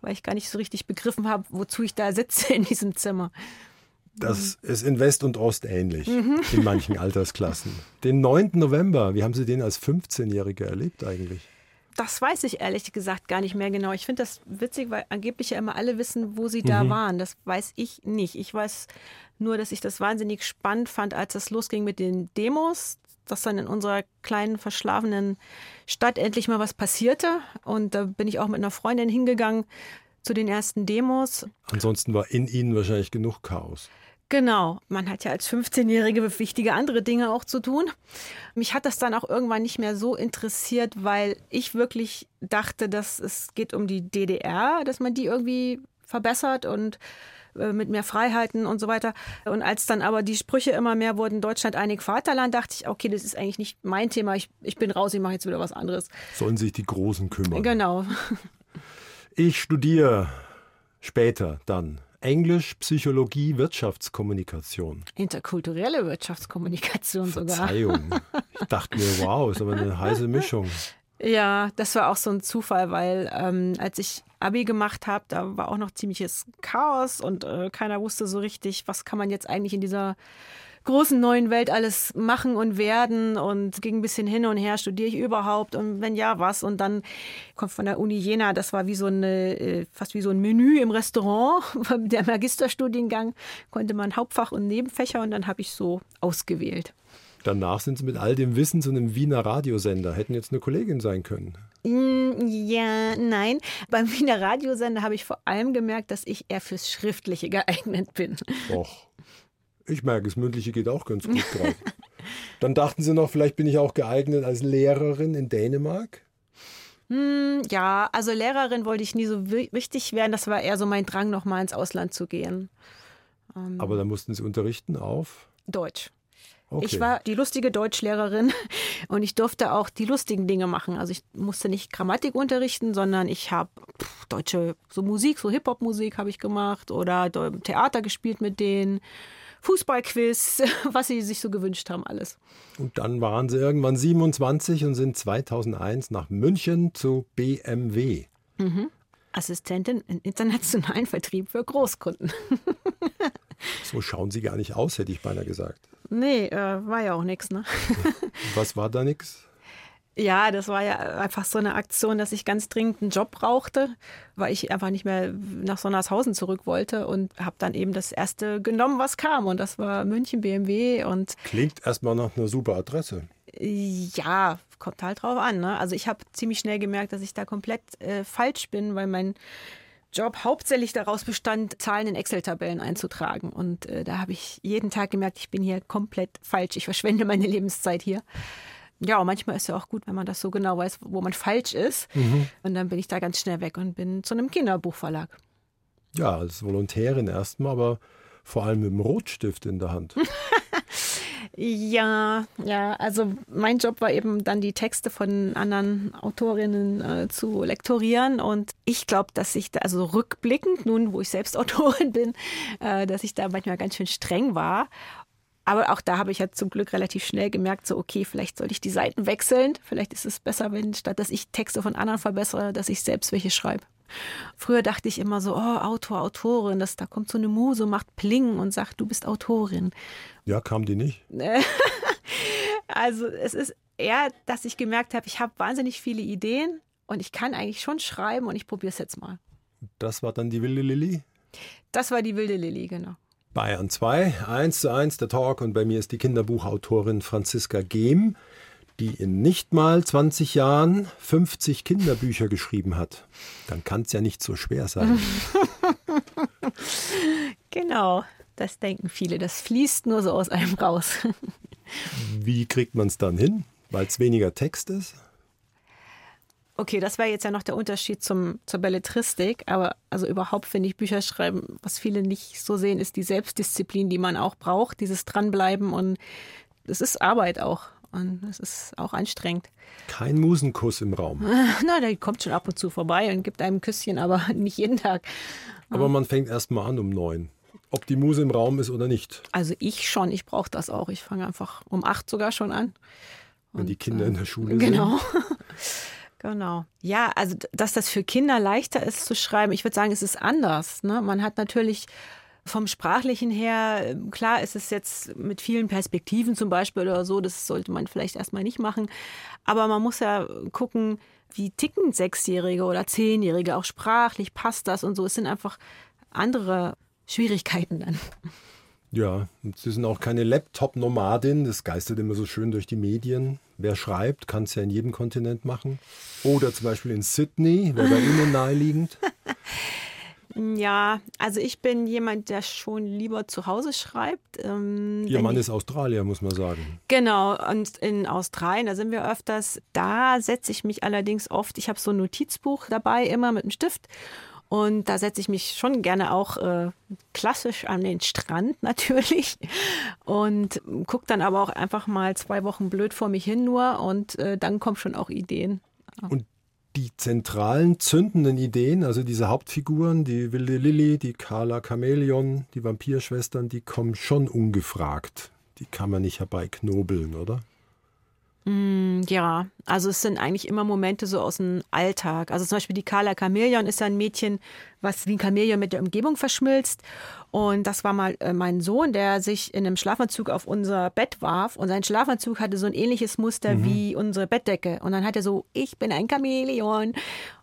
B: weil ich gar nicht so richtig begriffen habe, wozu ich da sitze in diesem Zimmer.
A: Das ist in West und Ost ähnlich, mhm. in manchen Altersklassen. Den 9. November, wie haben Sie den als 15-Jährige erlebt eigentlich?
B: Das weiß ich ehrlich gesagt gar nicht mehr genau. Ich finde das witzig, weil angeblich ja immer alle wissen, wo sie da mhm. waren. Das weiß ich nicht. Ich weiß nur, dass ich das wahnsinnig spannend fand, als es losging mit den Demos, dass dann in unserer kleinen, verschlafenen Stadt endlich mal was passierte. Und da bin ich auch mit einer Freundin hingegangen zu den ersten Demos.
A: Ansonsten war in ihnen wahrscheinlich genug Chaos.
B: Genau, man hat ja als 15-Jährige wichtige andere Dinge auch zu tun. Mich hat das dann auch irgendwann nicht mehr so interessiert, weil ich wirklich dachte, dass es geht um die DDR, dass man die irgendwie verbessert und äh, mit mehr Freiheiten und so weiter. Und als dann aber die Sprüche immer mehr wurden, Deutschland einig Vaterland, dachte ich, okay, das ist eigentlich nicht mein Thema, ich, ich bin raus, ich mache jetzt wieder was anderes.
A: Sollen sich die Großen kümmern.
B: Genau.
A: Ich studiere später dann Englisch, Psychologie, Wirtschaftskommunikation.
B: Interkulturelle Wirtschaftskommunikation
A: sogar. Verzeihung. Ich dachte mir, wow, ist aber eine heiße Mischung.
B: Ja, das war auch so ein Zufall, weil ähm, als ich Abi gemacht habe, da war auch noch ziemliches Chaos und äh, keiner wusste so richtig, was kann man jetzt eigentlich in dieser großen neuen Welt alles machen und werden und ging ein bisschen hin und her, studiere ich überhaupt und wenn ja, was? Und dann kommt von der Uni Jena, das war wie so eine, äh, fast wie so ein Menü im Restaurant, der Magisterstudiengang, konnte man Hauptfach und Nebenfächer und dann habe ich so ausgewählt.
A: Danach sind Sie mit all dem Wissen zu einem Wiener Radiosender, hätten jetzt eine Kollegin sein können.
B: Mm, ja, nein. Beim Wiener Radiosender habe ich vor allem gemerkt, dass ich eher fürs Schriftliche geeignet bin.
A: Och. Ich merke, das Mündliche geht auch ganz gut gerade. Dann dachten Sie noch, vielleicht bin ich auch geeignet als Lehrerin in Dänemark?
B: Hm, ja, also Lehrerin wollte ich nie so richtig werden. Das war eher so mein Drang, noch mal ins Ausland zu gehen.
A: Ähm, Aber da mussten Sie unterrichten auf?
B: Deutsch. Okay. Ich war die lustige Deutschlehrerin und ich durfte auch die lustigen Dinge machen. Also ich musste nicht Grammatik unterrichten, sondern ich habe deutsche so Musik, so Hip-Hop-Musik habe ich gemacht oder Theater gespielt mit denen. Fußballquiz, was sie sich so gewünscht haben, alles.
A: Und dann waren sie irgendwann 27 und sind 2001 nach München zu BMW.
B: Mhm. Assistentin im internationalen Vertrieb für Großkunden.
A: So schauen Sie gar nicht aus, hätte ich beinahe gesagt.
B: Nee, äh, war ja auch nichts, ne?
A: Was war da nix?
B: Ja, das war ja einfach so eine Aktion, dass ich ganz dringend einen Job brauchte, weil ich einfach nicht mehr nach Sonnershausen zurück wollte und habe dann eben das erste genommen, was kam. Und das war München BMW. Und
A: Klingt erstmal nach einer super Adresse.
B: ja, kommt halt drauf an. Ne? Also ich habe ziemlich schnell gemerkt, dass ich da komplett äh, falsch bin, weil mein Job hauptsächlich daraus bestand, Zahlen in Excel-Tabellen einzutragen. Und äh, da habe ich jeden Tag gemerkt, ich bin hier komplett falsch. Ich verschwende meine Lebenszeit hier. Ja, und manchmal ist ja auch gut, wenn man das so genau weiß, wo man falsch ist. Und dann bin ich da ganz schnell weg und bin zu einem Kinderbuchverlag.
A: Ja, als Volontärin erstmal, aber vor allem mit dem Rotstift in der Hand.
B: Ja, ja, also mein Job war eben dann die Texte von anderen Autorinnen äh, zu lektorieren und ich glaube, dass ich da, also rückblickend, nun wo ich selbst Autorin bin, äh, dass ich da manchmal ganz schön streng war. Aber auch da habe ich ja zum Glück relativ schnell gemerkt, so okay, vielleicht sollte ich die Seiten wechseln. Vielleicht ist es besser, wenn statt dass ich Texte von anderen verbessere, dass ich selbst welche schreibe. Früher dachte ich immer so, oh, Autor, Autorin, das, da kommt so eine Muse, macht Pling und sagt, du bist Autorin.
A: Ja, kam die nicht?
B: Also es ist eher, dass ich gemerkt habe, ich habe wahnsinnig viele Ideen und ich kann eigentlich schon schreiben und ich probiere es jetzt mal.
A: Das war dann die wilde Lilly.
B: Das war die wilde Lilly, genau.
A: Bayern 2, 1 zu 1 der Talk und bei mir ist die Kinderbuchautorin Franziska Gehm, die in nicht mal 20 Jahren 50 Kinderbücher geschrieben hat. Dann kann es ja nicht so schwer sein.
B: Genau, das denken viele. Das fließt nur so aus einem raus.
A: Wie kriegt man es dann hin? Weil es weniger Text ist?
B: Okay, das wäre jetzt ja noch der Unterschied zum, zur Belletristik, aber also überhaupt finde ich Bücher schreiben, was viele nicht so sehen, ist die Selbstdisziplin, die man auch braucht, dieses Dranbleiben und es ist Arbeit auch und es ist auch anstrengend.
A: Kein Musenkuss im Raum.
B: Na, der kommt schon ab und zu vorbei und gibt einem ein Küsschen, aber nicht jeden Tag.
A: Aber man fängt erst mal an um neun. Ob die Muse im Raum ist oder nicht.
B: Also ich schon, ich brauche das auch. Ich fange einfach um acht sogar schon an.
A: Wenn die Kinder in der Schule
B: Genau.
A: sind.
B: Genau. Ja, also dass das für Kinder leichter ist zu schreiben, ich würde sagen, es ist anders. Ne? Man hat natürlich vom Sprachlichen her, äh, klar ist es jetzt mit vielen Perspektiven zum Beispiel oder so, das sollte man vielleicht erstmal nicht machen. Aber man muss ja gucken, wie ticken Sechsjährige oder Zehnjährige, auch sprachlich passt das und so. Es sind einfach andere Schwierigkeiten dann.
A: Ja, und sie sind auch keine Laptop-Nomadin. Das geistert immer so schön durch die Medien. Wer schreibt, kann es ja in jedem Kontinent machen. Oder zum Beispiel in Sydney, wäre bei Ihnen naheliegend.
B: Ja, also ich bin jemand, der schon lieber zu Hause schreibt. Ähm,
A: Ihr Mann
B: ich-
A: ist Australier, muss man sagen.
B: Genau, und in Australien, da sind wir öfters. Da setze ich mich allerdings oft, ich habe so ein Notizbuch dabei, immer mit einem Stift. Und da setze ich mich schon gerne auch äh, klassisch an den Strand natürlich. Und gucke dann aber auch einfach mal zwei Wochen blöd vor mich hin nur. Und äh, dann kommen schon auch Ideen.
A: Und die zentralen zündenden Ideen, also diese Hauptfiguren, die wilde Lilly, die Carla Chameleon, die Vampirschwestern, die kommen schon ungefragt. Die kann man nicht herbeiknobeln, oder?
B: Ja, also es sind eigentlich immer Momente so aus dem Alltag. Also zum Beispiel die Carla Chameleon ist ja ein Mädchen, was wie ein Chamäleon mit der Umgebung verschmilzt. Und das war mal äh, mein Sohn, der sich in einem Schlafanzug auf unser Bett warf. Und sein Schlafanzug hatte so ein ähnliches Muster wie unsere Bettdecke. Und dann hat er so, ich bin ein Chamäleon.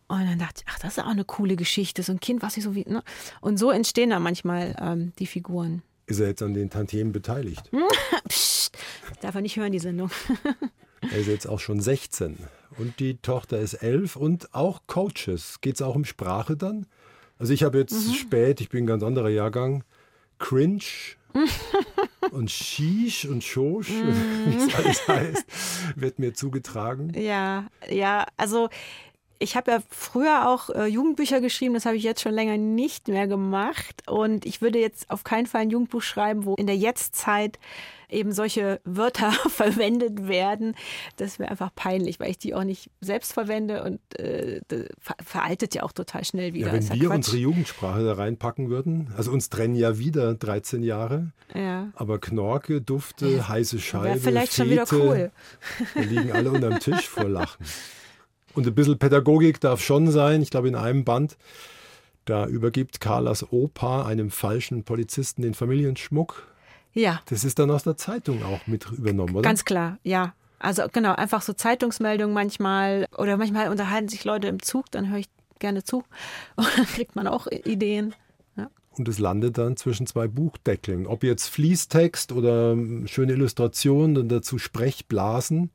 B: Und dann dachte ich, ach, das ist auch eine coole Geschichte. So ein Kind, was sich so wie. Ne? Und so entstehen dann manchmal ähm, die Figuren.
A: Ist er jetzt an den Tantiemen beteiligt?
B: Psst, darf er nicht hören, die Sendung.
A: Er ist jetzt auch schon 16 und die Tochter ist 11 und auch Coaches. Geht es auch um Sprache dann? Also ich habe jetzt spät, ich bin ein ganz anderer Jahrgang, Cringe und Shish und Schosch, wie es alles heißt, wird mir zugetragen.
B: Ja, ja, also ich habe ja früher auch äh, Jugendbücher geschrieben, das habe ich jetzt schon länger nicht mehr gemacht. Und ich würde jetzt auf keinen Fall ein Jugendbuch schreiben, wo in der Jetztzeit eben solche Wörter verwendet werden. Das wäre einfach peinlich, weil ich die auch nicht selbst verwende und äh, veraltet ja auch total schnell wieder.
A: Ja, wenn
B: Ist
A: wir
B: Quatsch.
A: unsere Jugendsprache da reinpacken würden, also uns trennen ja wieder 13 Jahre,
B: ja.
A: aber Knorke, Dufte, heiße Scheibe,
B: Wäre vielleicht
A: Fete,
B: schon wieder cool.
A: Wir liegen alle unterm Tisch vor Lachen. Und ein bisschen Pädagogik darf schon sein. Ich glaube, in einem Band, Da übergibt Carlas Opa einem falschen Polizisten den Familienschmuck.
B: Ja.
A: Das ist dann aus der Zeitung auch mit übernommen, oder?
B: Ganz klar, ja. Also genau, einfach so Zeitungsmeldungen manchmal oder manchmal unterhalten sich Leute im Zug, dann höre ich gerne zu und dann kriegt man auch Ideen. Ja.
A: Und es landet dann zwischen zwei Buchdeckeln. Ob jetzt Fließtext oder schöne Illustrationen, dann dazu Sprechblasen.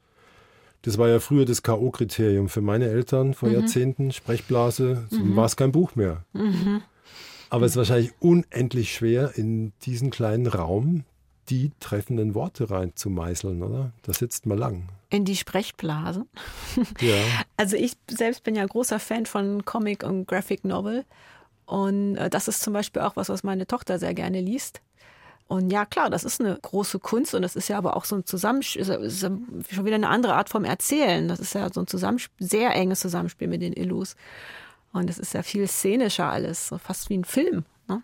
A: Das war ja früher das K.O.-Kriterium für meine Eltern vor mhm. Jahrzehnten. Sprechblase, so mhm. war es kein Buch mehr. Mhm. Aber es ist wahrscheinlich unendlich schwer, in diesen kleinen Raum die treffenden Worte reinzumeißeln, oder? Da sitzt man lang.
B: In die Sprechblase.
A: Ja.
B: Also ich selbst bin ja großer Fan von Comic und Graphic Novel. Und äh, das ist zum Beispiel auch was, was meine Tochter sehr gerne liest. Und ja, klar, das ist eine große Kunst und das ist ja aber auch so ein Zusammenspiel, ist ja schon wieder eine andere Art vom Erzählen. Das ist ja so ein Zusammenspiel, sehr enges Zusammenspiel mit den Illus. Und es ist ja viel szenischer alles, so fast wie ein Film. Ne?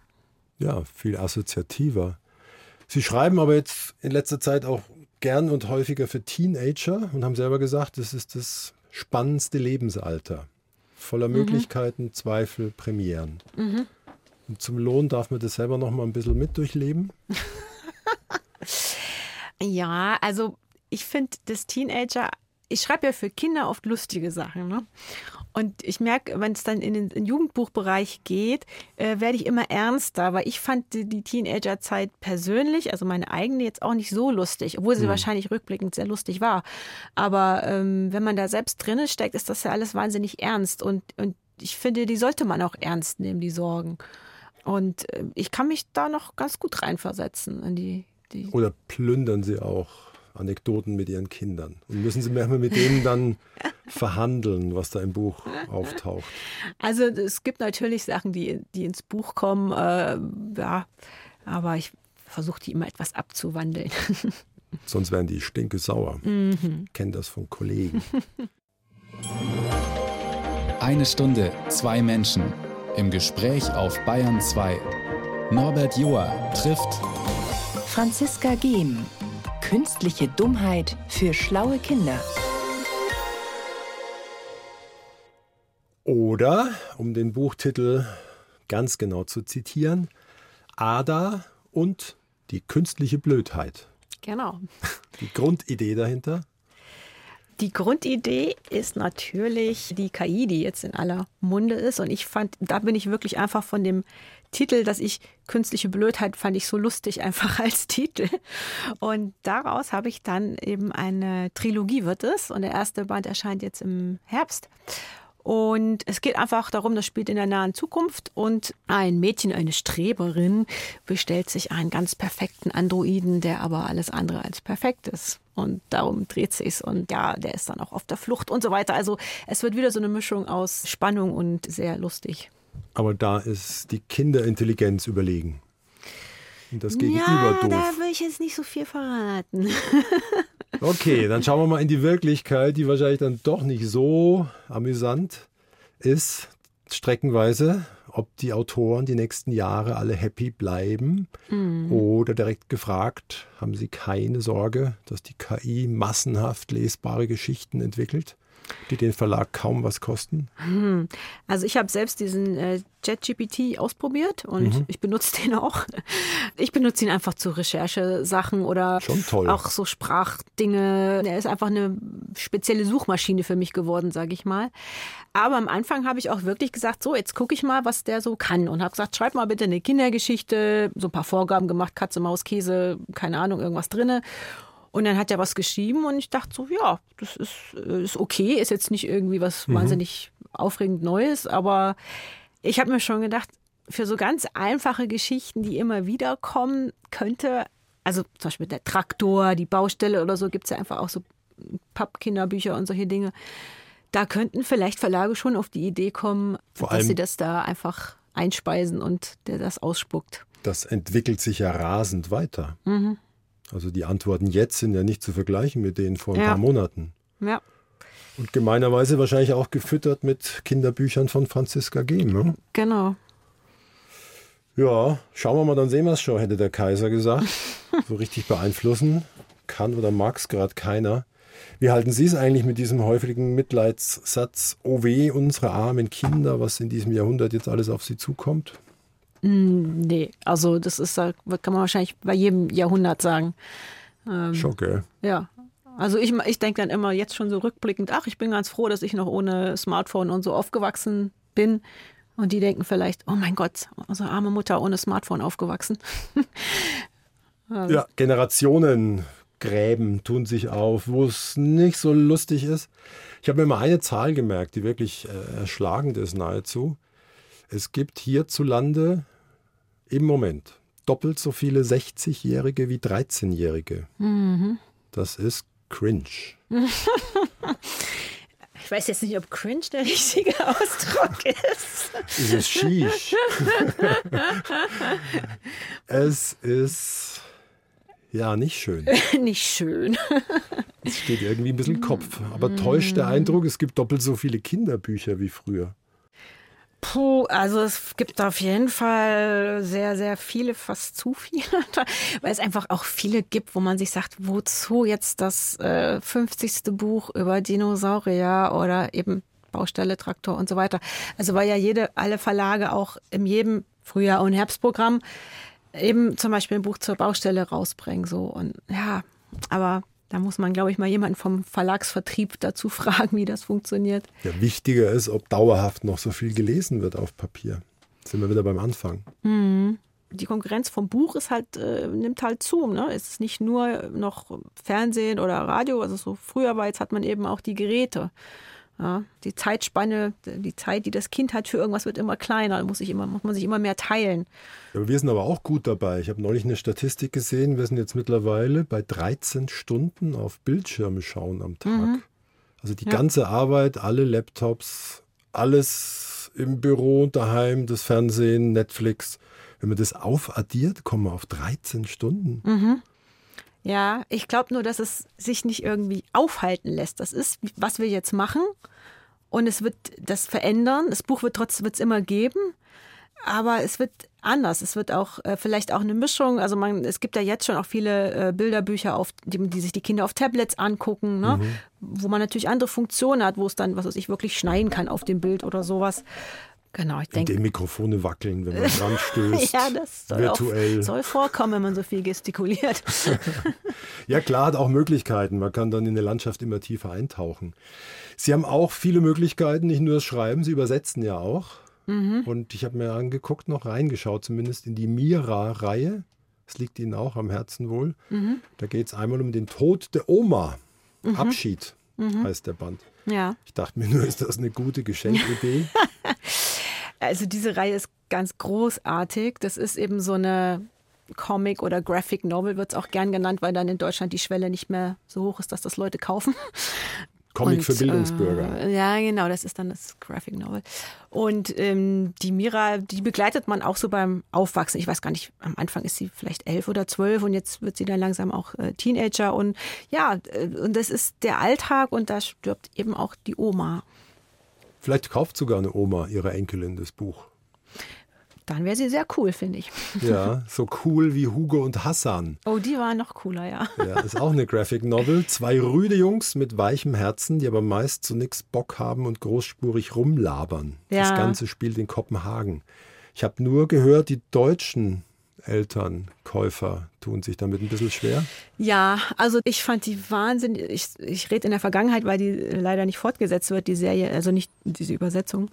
A: Ja, viel assoziativer. Sie schreiben aber jetzt in letzter Zeit auch gern und häufiger für Teenager und haben selber gesagt, das ist das spannendste Lebensalter. Voller mhm. Möglichkeiten, Zweifel, Premieren. Mhm. Und zum Lohn darf man das selber noch mal ein bisschen mit durchleben.
B: ja, also ich finde das Teenager ich schreibe ja für Kinder oft lustige Sachen. Ne? Und ich merke, wenn es dann in den, in den Jugendbuchbereich geht, äh, werde ich immer ernster, weil ich fand die, die Teenagerzeit persönlich, also meine eigene, jetzt auch nicht so lustig, obwohl sie mhm. wahrscheinlich rückblickend sehr lustig war. Aber ähm, wenn man da selbst drinne steckt, ist das ja alles wahnsinnig ernst. Und, und ich finde, die sollte man auch ernst nehmen, die Sorgen. Und äh, ich kann mich da noch ganz gut reinversetzen in die. die
A: Oder plündern sie auch Anekdoten mit ihren Kindern. Und müssen Sie manchmal mit denen dann verhandeln, was da im Buch auftaucht?
B: Also es gibt natürlich Sachen, die, die ins Buch kommen, äh, ja, aber ich versuche die immer etwas abzuwandeln.
A: Sonst werden die stinke sauer. Mhm. Ich kenne das von Kollegen.
C: Eine Stunde, zwei Menschen. Im Gespräch auf Bayern 2. Norbert Joa trifft
D: Franziska Gehm. Künstliche Dummheit für schlaue Kinder.
A: Oder, um den Buchtitel ganz genau zu zitieren, Ada und die künstliche Blödheit.
B: Genau.
A: Die Grundidee dahinter?
B: Die Grundidee ist natürlich die KI, die jetzt in aller Munde ist. Und ich fand, da bin ich wirklich einfach von dem Titel, dass ich künstliche Blödheit fand ich so lustig einfach als Titel. Und daraus habe ich dann eben eine Trilogie wird es und der erste Band erscheint jetzt im Herbst. Und es geht einfach darum, das spielt in der nahen Zukunft und ein Mädchen, eine Streberin, bestellt sich einen ganz perfekten Androiden, der aber alles andere als perfekt ist. Und darum dreht sich's und ja, der ist dann auch auf der Flucht und so weiter. Also es wird wieder so eine Mischung aus Spannung und sehr lustig.
A: Aber da ist die Kinderintelligenz überlegen. Und das Gegenüber
B: ja,
A: doof.
B: Da will ich jetzt nicht so viel verraten.
A: okay, dann schauen wir mal in die Wirklichkeit, die wahrscheinlich dann doch nicht so amüsant ist, streckenweise, ob die Autoren die nächsten Jahre alle happy bleiben. Mhm. Oder direkt gefragt, haben sie keine Sorge, dass die KI massenhaft lesbare Geschichten entwickelt? die den Verlag kaum was kosten?
B: Hm. Also ich habe selbst diesen äh, ChatGPT ausprobiert und mhm. ich benutze den auch. Ich benutze ihn einfach zu Recherchesachen oder auch so Sprachdinge. Er ist einfach eine spezielle Suchmaschine für mich geworden, sage ich mal. Aber am Anfang habe ich auch wirklich gesagt, so jetzt gucke ich mal, was der so kann und habe gesagt, schreib mal bitte eine Kindergeschichte, so ein paar Vorgaben gemacht, Katze, Maus, Käse, keine Ahnung, irgendwas drinne. Und dann hat er was geschrieben und ich dachte so, ja, das ist, äh, ist okay, ist jetzt nicht irgendwie was mhm. wahnsinnig aufregend Neues, aber ich habe mir schon gedacht, für so ganz einfache Geschichten, die immer wieder kommen, könnte, also zum Beispiel der Traktor, die Baustelle oder so, gibt es ja einfach auch so Pappkinderbücher und solche Dinge. Da könnten vielleicht Verlage schon auf die Idee kommen, Vor dass sie das da einfach einspeisen und der das ausspuckt.
A: Das entwickelt sich ja rasend weiter. Mhm. Also die Antworten jetzt sind ja nicht zu vergleichen mit denen vor ein ja. paar Monaten.
B: Ja.
A: Und gemeinerweise wahrscheinlich auch gefüttert mit Kinderbüchern von Franziska Gehm. Ne?
B: Genau.
A: Ja, schauen wir mal, dann sehen wir es schon, hätte der Kaiser gesagt. so richtig beeinflussen kann oder mag es gerade keiner. Wie halten Sie es eigentlich mit diesem häufigen Mitleidssatz, oh weh, unsere armen Kinder, was in diesem Jahrhundert jetzt alles auf sie zukommt?
B: Mm, nee, also das ist, kann man wahrscheinlich bei jedem Jahrhundert sagen.
A: Ähm, Schon, gell?
B: Ja. Also ich, ich denke dann immer jetzt schon so rückblickend, ach, ich bin ganz froh, dass ich noch ohne Smartphone und so aufgewachsen bin. Und die denken vielleicht, oh mein Gott, unsere arme Mutter ohne Smartphone aufgewachsen.
A: also. Ja, Generationengräben tun sich auf, wo es nicht so lustig ist. Ich habe mir mal eine Zahl gemerkt, die wirklich äh, erschlagend ist nahezu. Es gibt hierzulande im Moment doppelt so viele 60-Jährige wie 13-Jährige. Mhm. Das ist cringe.
B: Ich weiß jetzt nicht, ob cringe der richtige Ausdruck ist.
A: Es ist schisch. es ist ja nicht schön.
B: nicht schön.
A: es steht irgendwie ein bisschen Kopf. Aber täuscht der Eindruck, es gibt doppelt so viele Kinderbücher wie früher.
B: Puh, also es gibt auf jeden Fall sehr, sehr viele, fast zu viele, weil es einfach auch viele gibt, wo man sich sagt, wozu jetzt das äh, 50. Buch über Dinosaurier oder eben Baustelle, Traktor und so weiter. Also weil ja jede, alle Verlage auch in jedem Frühjahr- und Herbstprogramm eben zum Beispiel ein Buch zur Baustelle rausbringen. So und ja, aber da muss man, glaube ich, mal jemanden vom Verlagsvertrieb dazu fragen, wie das funktioniert.
A: Ja, wichtiger ist, ob dauerhaft noch so viel gelesen wird auf Papier. Sind wir wieder beim Anfang.
B: Mhm. Die Konkurrenz vom Buch ist halt, äh, nimmt halt zu. Ne? Es ist nicht nur noch Fernsehen oder Radio, also so früher war, jetzt hat man eben auch die Geräte. Ja, die Zeitspanne, die Zeit, die das Kind hat für irgendwas, wird immer kleiner, muss, ich immer, muss man sich immer mehr teilen.
A: Ja, wir sind aber auch gut dabei. Ich habe neulich eine Statistik gesehen, wir sind jetzt mittlerweile bei 13 Stunden auf Bildschirme schauen am Tag. Mhm. Also die ja. ganze Arbeit, alle Laptops, alles im Büro, daheim, das Fernsehen, Netflix. Wenn man das aufaddiert, kommen wir auf 13 Stunden.
B: Mhm. Ja, ich glaube nur, dass es sich nicht irgendwie aufhalten lässt. Das ist, was wir jetzt machen. Und es wird das verändern. Das Buch wird trotzdem wird's immer geben. Aber es wird anders. Es wird auch äh, vielleicht auch eine Mischung. Also man, es gibt ja jetzt schon auch viele äh, Bilderbücher, auf, die, die, sich die Kinder auf Tablets angucken, ne? Mhm. wo man natürlich andere Funktionen hat, wo es dann, was weiß ich, wirklich schneiden kann auf dem Bild oder sowas. Genau, ich denke.
A: Die Mikrofone wackeln, wenn man dran stößt. ja, das
B: soll, virtuell. Auch, soll vorkommen, wenn man so viel gestikuliert.
A: ja, klar, hat auch Möglichkeiten. Man kann dann in der Landschaft immer tiefer eintauchen. Sie haben auch viele Möglichkeiten, nicht nur das Schreiben, Sie übersetzen ja auch. Mhm. Und ich habe mir angeguckt, noch reingeschaut, zumindest in die Mira-Reihe. Das liegt Ihnen auch am Herzen wohl. Mhm. Da geht es einmal um den Tod der Oma. Mhm. Abschied mhm. heißt der Band. Ja. Ich dachte mir nur, ist das eine gute Geschenkidee?
B: Also diese Reihe ist ganz großartig. Das ist eben so eine Comic oder Graphic Novel, wird es auch gern genannt, weil dann in Deutschland die Schwelle nicht mehr so hoch ist, dass das Leute kaufen.
A: Comic und, für Bildungsbürger.
B: Äh, ja, genau, das ist dann das Graphic Novel. Und ähm, die Mira, die begleitet man auch so beim Aufwachsen. Ich weiß gar nicht, am Anfang ist sie vielleicht elf oder zwölf und jetzt wird sie dann langsam auch äh, Teenager. Und ja, äh, und das ist der Alltag und da stirbt eben auch die Oma.
A: Vielleicht kauft sogar eine Oma ihrer Enkelin das Buch.
B: Dann wäre sie sehr cool, finde ich.
A: Ja, so cool wie Hugo und Hassan.
B: Oh, die waren noch cooler, ja.
A: Ja, ist auch eine Graphic Novel. Zwei rüde Jungs mit weichem Herzen, die aber meist zu nichts Bock haben und großspurig rumlabern. Ja. Das Ganze spielt in Kopenhagen. Ich habe nur gehört, die deutschen Eltern, Käufer tun sich damit ein bisschen schwer?
B: Ja, also ich fand die Wahnsinn. Ich, ich rede in der Vergangenheit, weil die leider nicht fortgesetzt wird, die Serie, also nicht diese Übersetzung.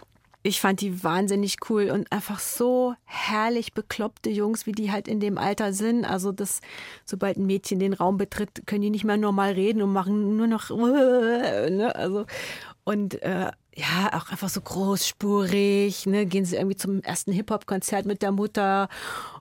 B: Ich fand die wahnsinnig cool und einfach so herrlich bekloppte Jungs, wie die halt in dem Alter sind. Also das, sobald ein Mädchen den Raum betritt, können die nicht mehr normal reden und machen nur noch, ne? also und äh, ja, auch einfach so großspurig, ne, gehen sie irgendwie zum ersten Hip-Hop-Konzert mit der Mutter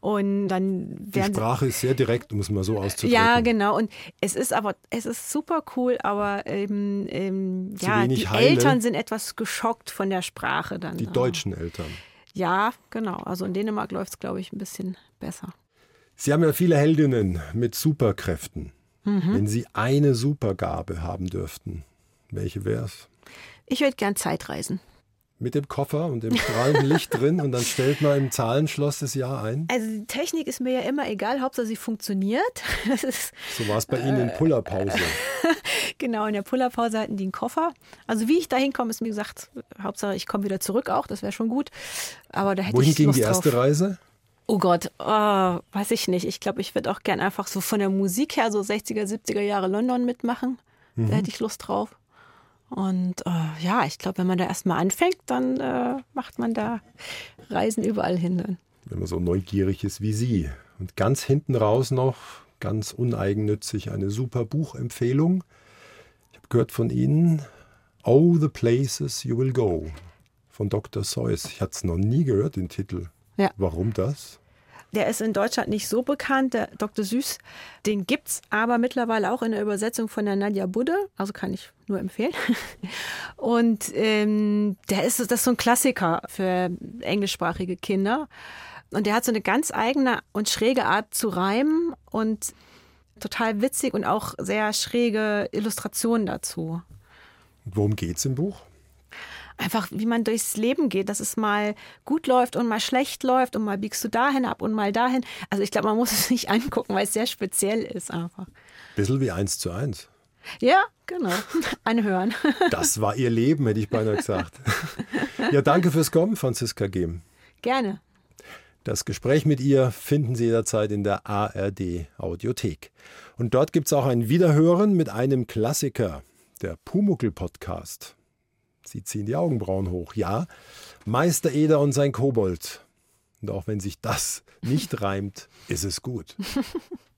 B: und dann werden
A: Die Sprache ist sehr direkt, um es mal so auszudrücken.
B: Ja, genau. Und es ist aber, es ist super cool, aber ähm, ähm, ja, die heile. Eltern sind etwas geschockt von der Sprache dann.
A: Die deutschen Eltern.
B: Ja, genau. Also in Dänemark läuft es, glaube ich, ein bisschen besser.
A: Sie haben ja viele Heldinnen mit Superkräften. Mhm. Wenn Sie eine Supergabe haben dürften, welche wäre es?
B: Ich würde gern Zeitreisen.
A: mit dem Koffer und dem strahlenden Licht drin und dann stellt man im Zahlenschloss das Jahr ein.
B: Also die Technik ist mir ja immer egal, Hauptsache sie funktioniert.
A: so war es bei Ihnen in Pullerpause.
B: genau, in der Pullerpause hatten die einen Koffer. Also wie ich da hinkomme, ist mir gesagt, Hauptsache ich komme wieder zurück auch, das wäre schon gut. Aber da hätte
A: Wohin
B: ich
A: ging
B: Lust
A: die erste
B: drauf.
A: Reise?
B: Oh Gott, oh, weiß ich nicht. Ich glaube, ich würde auch gern einfach so von der Musik her so 60er, 70er Jahre London mitmachen.
A: Mhm.
B: Da hätte ich Lust drauf. Und äh, ja, ich glaube, wenn man da erstmal anfängt, dann äh, macht man da Reisen überall hin. Dann.
A: Wenn man so neugierig ist wie Sie. Und ganz hinten raus noch, ganz uneigennützig, eine super Buchempfehlung. Ich habe gehört von Ihnen, Oh, the Places You Will Go von Dr. Seuss. Ich hatte es noch nie gehört, den Titel.
B: Ja.
A: Warum das?
B: Der ist in Deutschland nicht so bekannt, der Dr. Süß. Den gibt's aber mittlerweile auch in der Übersetzung von der Nadja Budde. Also kann ich nur empfehlen. Und ähm, der ist, das ist so ein Klassiker für englischsprachige Kinder. Und der hat so eine ganz eigene und schräge Art zu reimen und total witzig und auch sehr schräge Illustrationen dazu.
A: Worum geht es im Buch?
B: Einfach, wie man durchs Leben geht, dass es mal gut läuft und mal schlecht läuft und mal biegst du dahin ab und mal dahin. Also ich glaube, man muss es nicht angucken, weil es sehr speziell ist einfach.
A: Bisschen wie eins zu eins.
B: Ja, genau. Anhören.
A: Das war Ihr Leben, hätte ich beinahe gesagt. Ja, danke fürs Kommen, Franziska Gehm.
B: Gerne.
A: Das Gespräch mit ihr finden Sie jederzeit in der ARD Audiothek. Und dort gibt es auch ein Wiederhören mit einem Klassiker, der Pumuckel Podcast. Sie ziehen die Augenbrauen hoch. Ja, Meister Eder und sein Kobold. Und auch wenn sich das nicht reimt, ist es gut.